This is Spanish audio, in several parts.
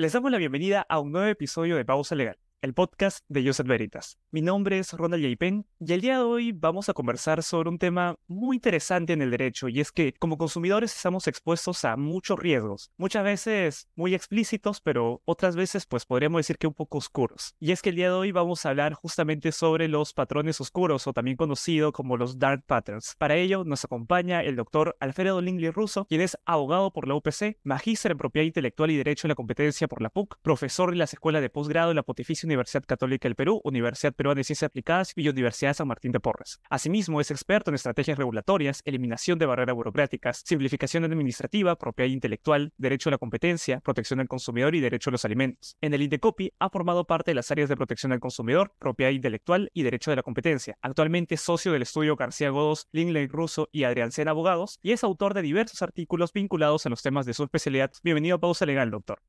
Les damos la bienvenida a un nuevo episodio de Pausa Legal el podcast de Joseph Veritas. Mi nombre es Ronald Yaipen y el día de hoy vamos a conversar sobre un tema muy interesante en el derecho y es que como consumidores estamos expuestos a muchos riesgos, muchas veces muy explícitos, pero otras veces pues podríamos decir que un poco oscuros. Y es que el día de hoy vamos a hablar justamente sobre los patrones oscuros o también conocido como los dark patterns. Para ello nos acompaña el doctor Alfredo Lingley Russo, quien es abogado por la UPC, magíster en propiedad intelectual y derecho en la competencia por la PUC, profesor de las escuelas de posgrado en la Pontificia Universidad Católica del Perú, Universidad Peruana de Ciencias Aplicadas y Universidad San Martín de Porres. Asimismo, es experto en estrategias regulatorias, eliminación de barreras burocráticas, simplificación administrativa, propiedad intelectual, derecho a la competencia, protección al consumidor y derecho a los alimentos. En el Indecopi ha formado parte de las áreas de protección al consumidor, propiedad intelectual y derecho de la competencia. Actualmente es socio del estudio García Godos, Lingley Russo y Adrián Sena Abogados y es autor de diversos artículos vinculados a los temas de su especialidad. Bienvenido a Pausa Legal, doctor.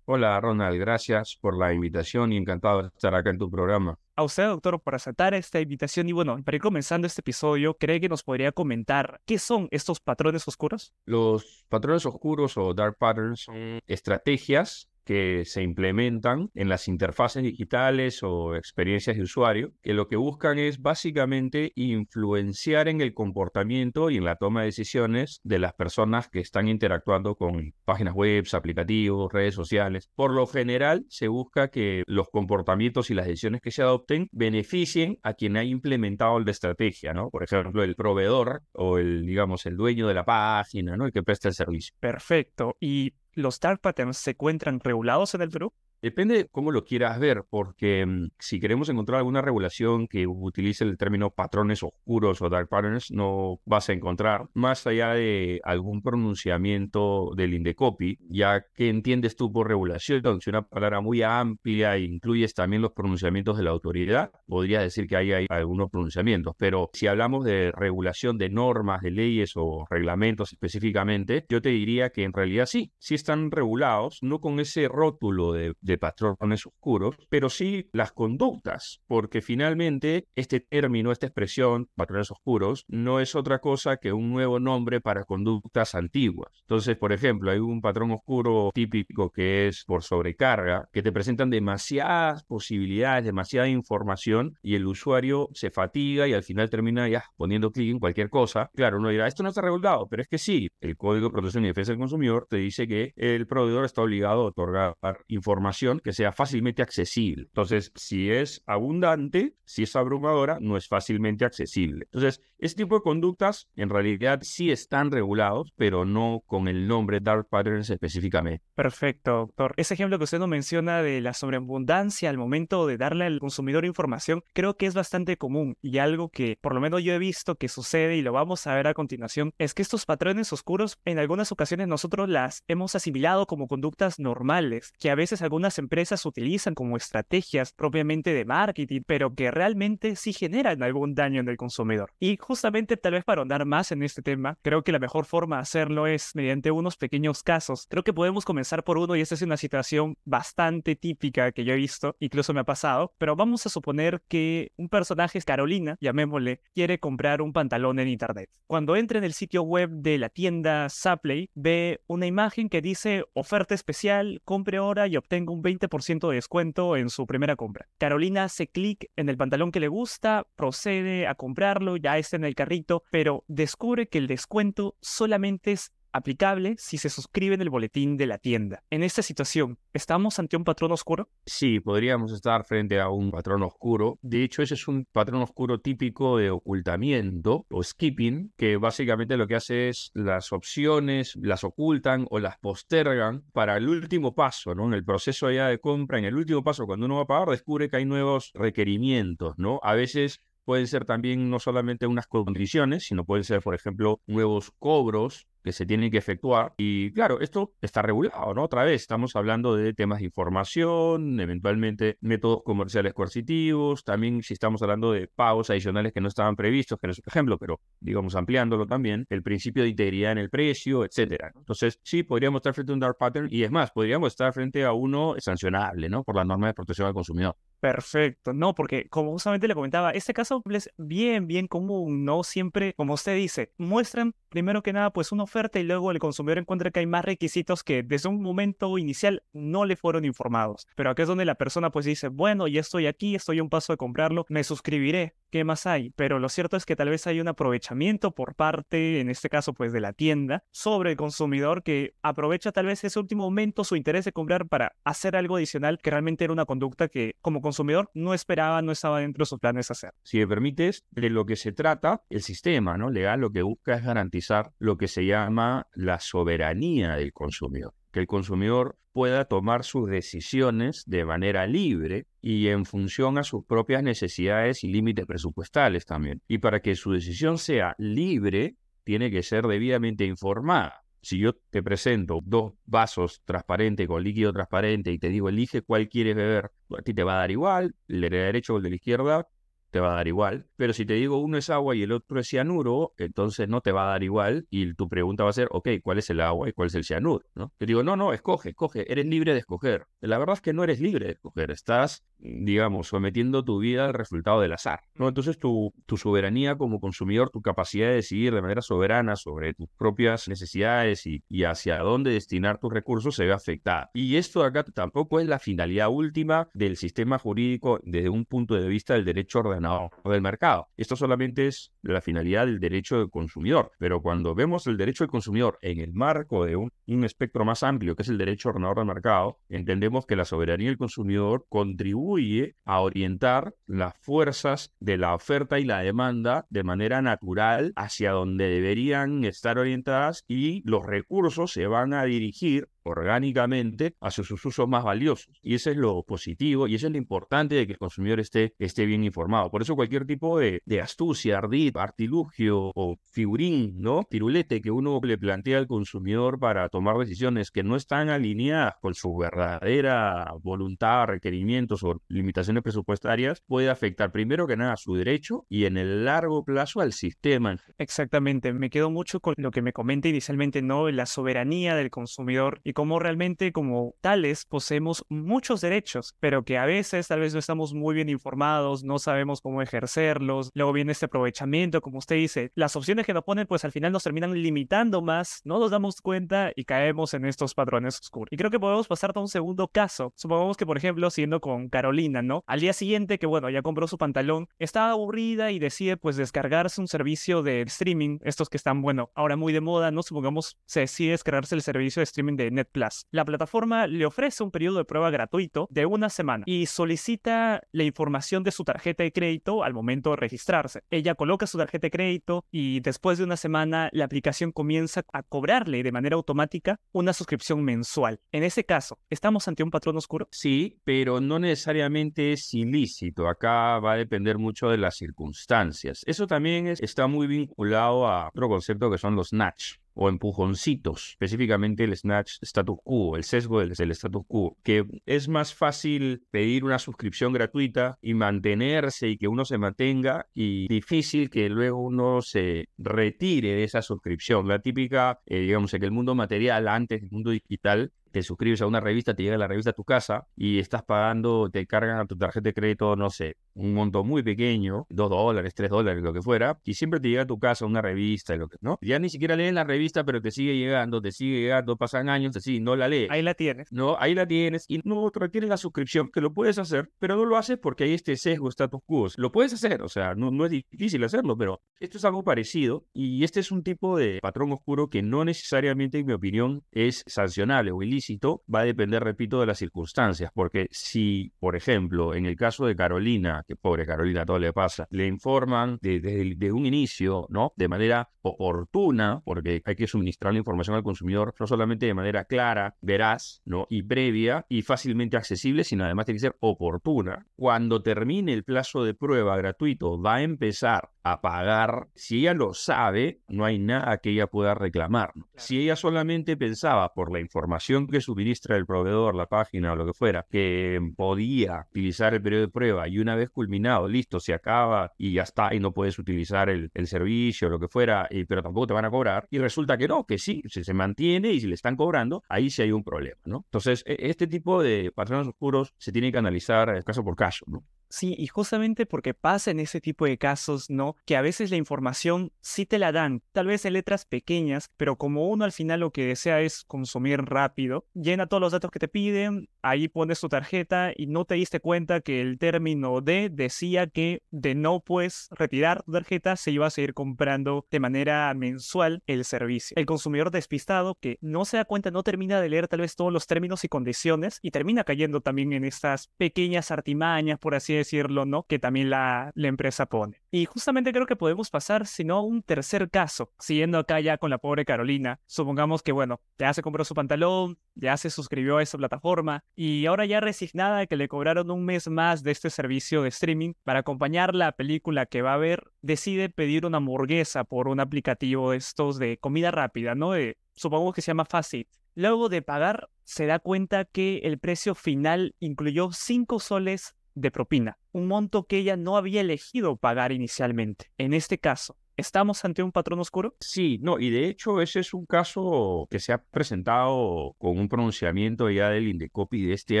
Hola Ronald, gracias por la invitación y encantado de estar acá en tu programa. A usted, doctor, por aceptar esta invitación y bueno, para ir comenzando este episodio, ¿cree que nos podría comentar qué son estos patrones oscuros? Los patrones oscuros o dark patterns son estrategias que se implementan en las interfaces digitales o experiencias de usuario, que lo que buscan es básicamente influenciar en el comportamiento y en la toma de decisiones de las personas que están interactuando con páginas web, aplicativos, redes sociales. Por lo general, se busca que los comportamientos y las decisiones que se adopten beneficien a quien ha implementado la estrategia, ¿no? Por ejemplo, el proveedor o el, digamos, el dueño de la página, ¿no? El que presta el servicio. Perfecto. Y los dark patterns se encuentran regulados en el Perú? Depende de cómo lo quieras ver, porque mm, si queremos encontrar alguna regulación que utilice el término patrones oscuros o dark patterns, no vas a encontrar, más allá de algún pronunciamiento del Indecopi, ya que entiendes tú por regulación, si una palabra muy amplia e incluyes también los pronunciamientos de la autoridad, podría decir que ahí hay algunos pronunciamientos, pero si hablamos de regulación de normas, de leyes o reglamentos específicamente, yo te diría que en realidad sí, sí están regulados, no con ese rótulo de patrones oscuros, pero sí las conductas, porque finalmente este término, esta expresión, patrones oscuros, no es otra cosa que un nuevo nombre para conductas antiguas. Entonces, por ejemplo, hay un patrón oscuro típico que es por sobrecarga, que te presentan demasiadas posibilidades, demasiada información y el usuario se fatiga y al final termina ya poniendo clic en cualquier cosa. Claro, uno dirá, esto no está regulado, pero es que sí, el Código de Protección y Defensa del Consumidor te dice que el proveedor está obligado a otorgar información que sea fácilmente accesible. Entonces, si es abundante, si es abrumadora, no es fácilmente accesible. Entonces, este tipo de conductas en realidad sí están regulados, pero no con el nombre Dark Patterns específicamente. Perfecto, doctor. Ese ejemplo que usted nos menciona de la sobreabundancia al momento de darle al consumidor información, creo que es bastante común y algo que por lo menos yo he visto que sucede y lo vamos a ver a continuación, es que estos patrones oscuros en algunas ocasiones nosotros las hemos asimilado como conductas normales, que a veces algunas empresas utilizan como estrategias propiamente de marketing, pero que realmente sí generan algún daño en el consumidor. Y justamente tal vez para andar más en este tema, creo que la mejor forma de hacerlo es mediante unos pequeños casos. Creo que podemos comenzar por uno y esta es una situación bastante típica que yo he visto, incluso me ha pasado, pero vamos a suponer que un personaje es Carolina, llamémosle, quiere comprar un pantalón en internet. Cuando entra en el sitio web de la tienda Sapley, ve una imagen que dice oferta especial, compre ahora y obtenga un 20% de descuento en su primera compra. Carolina hace clic en el pantalón que le gusta, procede a comprarlo, ya está en el carrito, pero descubre que el descuento solamente es aplicable si se suscribe en el boletín de la tienda. En esta situación, ¿estamos ante un patrón oscuro? Sí, podríamos estar frente a un patrón oscuro. De hecho, ese es un patrón oscuro típico de ocultamiento o skipping, que básicamente lo que hace es las opciones las ocultan o las postergan para el último paso, ¿no? En el proceso ya de compra, en el último paso, cuando uno va a pagar, descubre que hay nuevos requerimientos, ¿no? A veces pueden ser también no solamente unas condiciones, sino pueden ser, por ejemplo, nuevos cobros que se tienen que efectuar. Y claro, esto está regulado, ¿no? Otra vez, estamos hablando de temas de información, eventualmente métodos comerciales coercitivos, también si estamos hablando de pagos adicionales que no estaban previstos, que no es un ejemplo, pero digamos ampliándolo también, el principio de integridad en el precio, etcétera. Entonces, sí, podríamos estar frente a un dark pattern y es más, podríamos estar frente a uno sancionable, ¿no? Por la norma de protección al consumidor. Perfecto, no, porque como justamente le comentaba, este caso es bien, bien común, no siempre, como usted dice, muestran primero que nada pues una oferta y luego el consumidor encuentra que hay más requisitos que desde un momento inicial no le fueron informados. Pero aquí es donde la persona pues dice, bueno, ya estoy aquí, estoy a un paso de comprarlo, me suscribiré, ¿qué más hay? Pero lo cierto es que tal vez hay un aprovechamiento por parte, en este caso pues de la tienda, sobre el consumidor que aprovecha tal vez ese último momento su interés de comprar para hacer algo adicional que realmente era una conducta que como consumidor no esperaba, no estaba dentro de sus planes hacer. Si me permites, de lo que se trata, el sistema ¿no? legal lo que busca es garantizar lo que se llama la soberanía del consumidor que el consumidor pueda tomar sus decisiones de manera libre y en función a sus propias necesidades y límites presupuestales también. Y para que su decisión sea libre, tiene que ser debidamente informada. Si yo te presento dos vasos transparentes con líquido transparente y te digo elige cuál quieres beber, a ti te va a dar igual, el de la derecha o el de la izquierda, te va a dar igual. Pero si te digo uno es agua y el otro es cianuro, entonces no te va a dar igual y tu pregunta va a ser, ok, ¿cuál es el agua y cuál es el cianuro? Te digo, no, no, escoge, escoge, eres libre de escoger. La verdad es que no eres libre de escoger, estás, digamos, sometiendo tu vida al resultado del azar. ¿no? Entonces tu, tu soberanía como consumidor, tu capacidad de decidir de manera soberana sobre tus propias necesidades y, y hacia dónde destinar tus recursos se ve afectada. Y esto acá tampoco es la finalidad última del sistema jurídico desde un punto de vista del derecho ordenado del mercado. Esto solamente es la finalidad del derecho del consumidor, pero cuando vemos el derecho del consumidor en el marco de un, espectro más amplio, que es el derecho ordenador del mercado, entendemos que la soberanía del consumidor contribuye a orientar las fuerzas de la oferta y la demanda de manera natural hacia donde deberían estar orientadas y los recursos se van a dirigir orgánicamente hacia sus usos más valiosos. Y eso es lo positivo y eso es lo importante de que el consumidor esté, esté bien informado. Por eso cualquier tipo de, astucia, ardid, artilugio o figurín, ¿no? Tirulete que uno le plantea al consumidor para tomar decisiones que no están alineadas con su verdadera voluntad, requerimientos o limitaciones presupuestarias, puede afectar primero que nada su derecho y en el largo plazo al sistema. Exactamente, me quedo mucho con lo que me comenta inicialmente, ¿no? La soberanía del consumidor y cómo realmente como tales poseemos muchos derechos, pero que a veces tal vez no estamos muy bien informados, no sabemos cómo ejercerlos, luego viene este aprovechamiento, como usted dice, las opciones que nos ponen pues al final nos terminan limitando más, no nos damos cuenta y caemos en estos patrones oscuros. Y creo que podemos pasar a un segundo caso. Supongamos que por ejemplo, siendo con Carolina, ¿no? Al día siguiente que bueno, ya compró su pantalón, estaba aburrida y decide pues descargarse un servicio de streaming, estos que están bueno, ahora muy de moda, ¿no? Supongamos se decide descargarse el servicio de streaming de Netflix Plus. La plataforma le ofrece un periodo de prueba gratuito de una semana y solicita la información de su tarjeta de crédito al momento de registrarse. Ella coloca su tarjeta de crédito y después de una semana la aplicación comienza a cobrarle de manera automática una suscripción mensual. En ese caso, ¿estamos ante un patrón oscuro? Sí, pero no necesariamente es ilícito. Acá va a depender mucho de las circunstancias. Eso también está muy vinculado a otro concepto que son los NATCH o empujoncitos, específicamente el snatch status quo, el sesgo del, status quo, que es más fácil pedir una suscripción gratuita y mantenerse y que uno se mantenga y difícil que luego uno se retire de esa suscripción. La típica, eh, digamos, en el mundo material antes del mundo digital, te suscribes a una revista, te llega la revista a tu casa y estás pagando, te cargan a tu tarjeta de crédito, no sé, un monto muy pequeño, dos dólares, tres dólares, lo que fuera, y siempre te llega a tu casa una revista, lo que, ¿no? Ya ni siquiera lees la revista, pero te sigue llegando, te sigue llegando, pasan años, sigue, no la lees. Ahí la tienes. No, ahí la tienes y no retienes la suscripción, que lo puedes hacer, pero no lo haces porque hay este sesgo status quo. Lo puedes hacer, o sea, no, no es difícil hacerlo, pero esto es algo parecido y este es un tipo de patrón oscuro que no necesariamente, en mi opinión, es sancionable o ilícito va a depender, repito, de las circunstancias, porque si, por ejemplo, en el caso de Carolina, que pobre Carolina todo le pasa, le informan desde de, un inicio, ¿no? De manera oportuna, porque hay que suministrar la información al consumidor no solamente de manera clara, veraz, ¿no? Y previa y fácilmente accesible, sino además tiene que ser oportuna. Cuando termine el plazo de prueba gratuito, va a empezar a pagar. Si ella lo sabe, no hay nada que ella pueda reclamar. Si ella solamente pensaba por la información que suministra el proveedor, la página o lo que fuera, que podía utilizar el periodo de prueba y una vez culminado, listo, se acaba y ya está y no puedes utilizar el, servicio o lo que fuera, y, pero tampoco te van a cobrar. Y resulta que no, que sí, si se mantiene y si le están cobrando, ahí sí hay un problema, ¿no? Entonces, e, este tipo de patrones oscuros se tiene que analizar caso por caso, ¿no? Sí, y justamente porque pasa en ese tipo de casos, ¿no? Que a veces la información sí te la dan, tal vez en letras pequeñas, pero como uno al final lo que desea es consumir rápido, llena todos los datos que te piden, ahí pones tu tarjeta y no te diste cuenta que el término de decía que de no puedes retirar tu tarjeta se iba a seguir comprando de manera mensual el servicio. El consumidor despistado que no se da cuenta, no termina de leer tal vez todos los términos y condiciones y termina cayendo también en estas pequeñas artimañas, por así decirlo, decirlo, ¿no? Que también la, empresa pone. Y justamente creo que podemos pasar, si no, un tercer caso, siguiendo acá ya con la pobre Carolina. Supongamos que, bueno, ya se compró su pantalón, ya se suscribió a esa plataforma y ahora ya resignada de que le cobraron un mes más de este servicio de streaming para acompañar la película que va a ver, decide pedir una hamburguesa por un aplicativo de estos de comida rápida, ¿no? De, supongo que se llama Facit. Luego de pagar, se da cuenta que el precio final incluyó 5 soles de propina, un monto que ella no había elegido pagar inicialmente. En este caso, ¿Estamos ante un patrón oscuro? Sí, no, y de hecho ese es un caso que se ha presentado con un pronunciamiento ya del Indecopi de este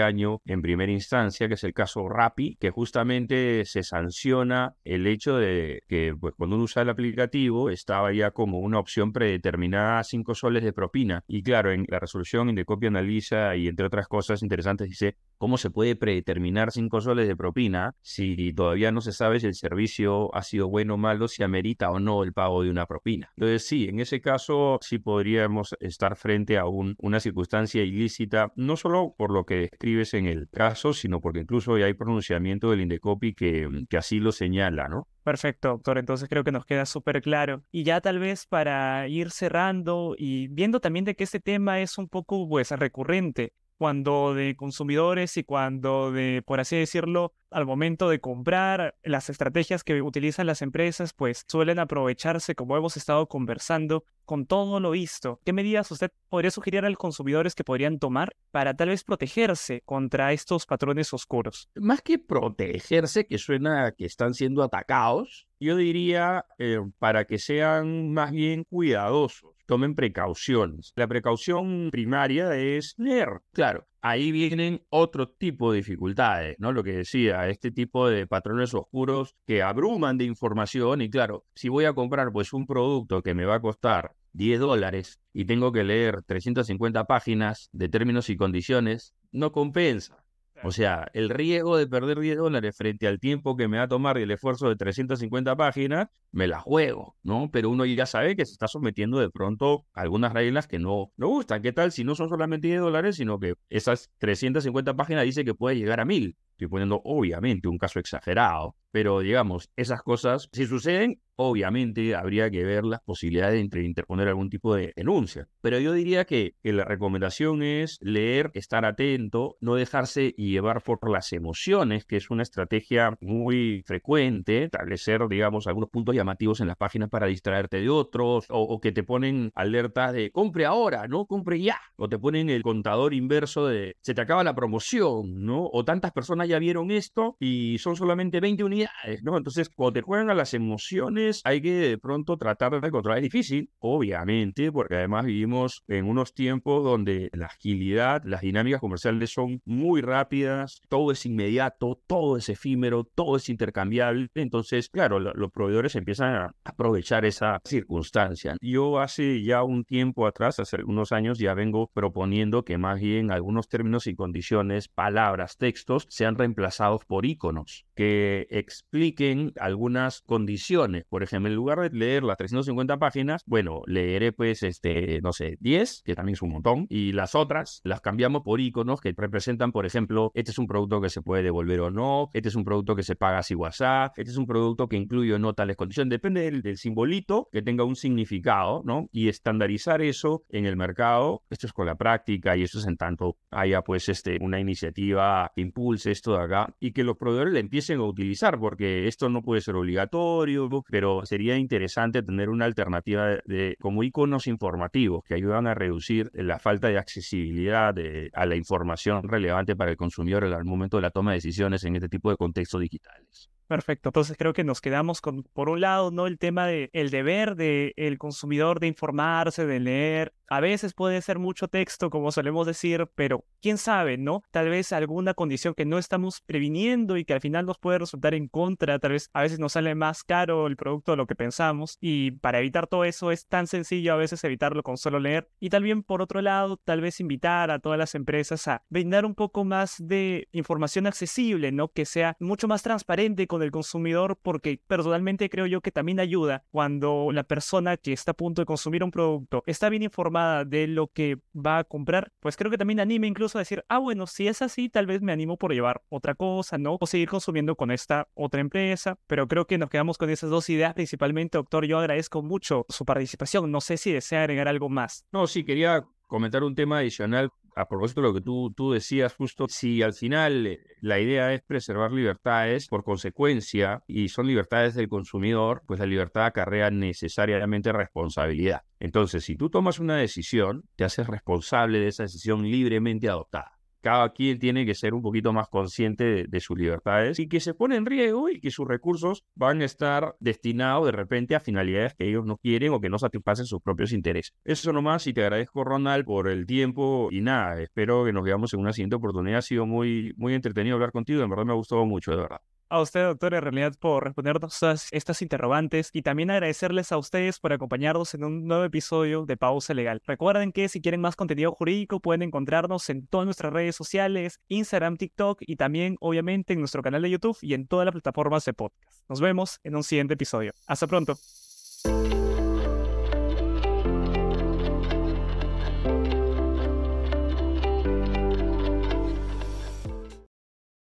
año en primera instancia, que es el caso Rappi, que justamente se sanciona el hecho de que pues, cuando uno usa el aplicativo estaba ya como una opción predeterminada 5 soles de propina. Y claro, en la resolución Indecopi analiza y entre otras cosas interesantes dice cómo se puede predeterminar 5 soles de propina si todavía no se sabe si el servicio ha sido bueno o malo, si amerita o no no el pago de una propina. Entonces, sí, en ese caso sí podríamos estar frente a una circunstancia ilícita, no solo por lo que describes en el caso, sino porque incluso ya hay pronunciamiento del Indecopi que, que así lo señala, ¿no? Perfecto, doctor. Entonces creo que nos queda súper claro. Y ya tal vez para ir cerrando y viendo también de que este tema es un poco pues recurrente cuando de consumidores y cuando de, por así decirlo, al momento de comprar, las estrategias que utilizan las empresas, pues suelen aprovecharse, como hemos estado conversando, con todo lo visto. ¿Qué medidas usted podría sugerir a los consumidores que podrían tomar para tal vez protegerse contra estos patrones oscuros? Más que protegerse, que suena que están siendo atacados, yo diría eh, para que sean más bien cuidadosos tomen precauciones. La precaución primaria es leer. Claro, ahí vienen otro tipo de dificultades, ¿no? Lo que decía, este tipo de patrones oscuros que abruman de información y claro, si voy a comprar pues un producto que me va a costar 10 dólares y tengo que leer 350 páginas de términos y condiciones, no compensa. O sea, el riesgo de perder 10 dólares frente al tiempo que me va a tomar y el esfuerzo de 350 páginas, me la juego, ¿no? Pero uno ya sabe que se está sometiendo de pronto a algunas reglas que no, no gustan. ¿Qué tal si no son solamente 10 dólares, sino que esas 350 páginas dice que puede llegar a 1000? Estoy poniendo obviamente un caso exagerado, pero digamos, esas cosas, si suceden, obviamente habría que ver las posibilidades de interponer algún tipo de denuncia. Pero yo diría que, la recomendación es leer, estar atento, no dejarse llevar por las emociones, que es una estrategia muy frecuente, establecer, digamos, algunos puntos llamativos en las páginas para distraerte de otros, o, o que te ponen alertas de compre ahora, ¿no? Compre ya, o te ponen el contador inverso de se te acaba la promoción, ¿no? O tantas personas ya vieron esto y son solamente 20 unidades, ¿no? Entonces, cuando te juegan a las emociones, hay que de pronto tratar de controlar. Es difícil, obviamente, porque además vivimos en unos tiempos donde la agilidad, las dinámicas comerciales son muy rápidas, todo es inmediato, todo es efímero, todo es intercambiable. Entonces, claro, los proveedores empiezan a aprovechar esa circunstancia. Yo hace ya un tiempo atrás, hace algunos años, ya vengo proponiendo que más bien algunos términos y condiciones, palabras, textos, sean reemplazados por iconos que expliquen algunas condiciones. Por ejemplo, en lugar de leer las 350 páginas, bueno, leeré pues, este, no sé, 10, que también es un montón, y las otras las cambiamos por iconos que representan, por ejemplo, este es un producto que se puede devolver o no, este es un producto que se paga si WhatsApp, este es un producto que incluye o no tales condiciones, depende del, simbolito que tenga un significado, ¿no? Y estandarizar eso en el mercado, esto es con la práctica y eso es en tanto haya pues este, una iniciativa que impulse esto de acá y que los proveedores le empiecen a utilizar, porque esto no puede ser obligatorio, pero sería interesante tener una alternativa de, como iconos informativos que ayudan a reducir la falta de accesibilidad a la información relevante para el consumidor al momento de la toma de decisiones en este tipo de contextos digitales. Perfecto, entonces creo que nos quedamos con, por un lado, ¿no? El tema del el deber del consumidor de informarse, de leer. A veces puede ser mucho texto, como solemos decir, pero quién sabe, ¿no? Tal vez alguna condición que no estamos previniendo y que al final nos puede resultar en contra, tal vez a veces nos sale más caro el producto de lo que pensamos y para evitar todo eso es tan sencillo a veces evitarlo con solo leer. Y también por otro lado, tal vez invitar a todas las empresas a brindar un poco más de información accesible, ¿no? Que sea mucho más transparente con el consumidor porque personalmente creo yo que también ayuda cuando la persona que está a punto de consumir un producto está bien informada de lo que va a comprar, pues creo que también anima incluso a decir, ah, bueno, si es así, tal vez me animo por llevar otra cosa, ¿no? O seguir consumiendo con esta otra empresa, pero creo que nos quedamos con esas dos ideas principalmente, doctor. Yo agradezco mucho su participación. No sé si desea agregar algo más. No, sí, quería comentar un tema adicional a propósito de lo que tú, tú decías justo, si al final eh, la idea es preservar libertades por consecuencia y son libertades del consumidor, pues la libertad acarrea necesariamente responsabilidad. Entonces, si tú tomas una decisión, te haces responsable de esa decisión libremente adoptada cada quien tiene que ser un poquito más consciente de, sus libertades y que se pone en riesgo y que sus recursos van a estar destinados de repente a finalidades que ellos no quieren o que no satisfacen sus propios intereses. Eso nomás y te agradezco Ronald por el tiempo y nada, espero que nos veamos en una siguiente oportunidad. Ha sido muy, muy entretenido hablar contigo, en verdad me ha gustado mucho, de verdad a usted, doctor, en realidad por respondernos todas estas interrogantes y también agradecerles a ustedes por acompañarnos en un nuevo episodio de Pausa Legal. Recuerden que si quieren más contenido jurídico pueden encontrarnos en todas nuestras redes sociales, Instagram, TikTok y también obviamente en nuestro canal de YouTube y en todas las plataformas de podcast. Nos vemos en un siguiente episodio. Hasta pronto.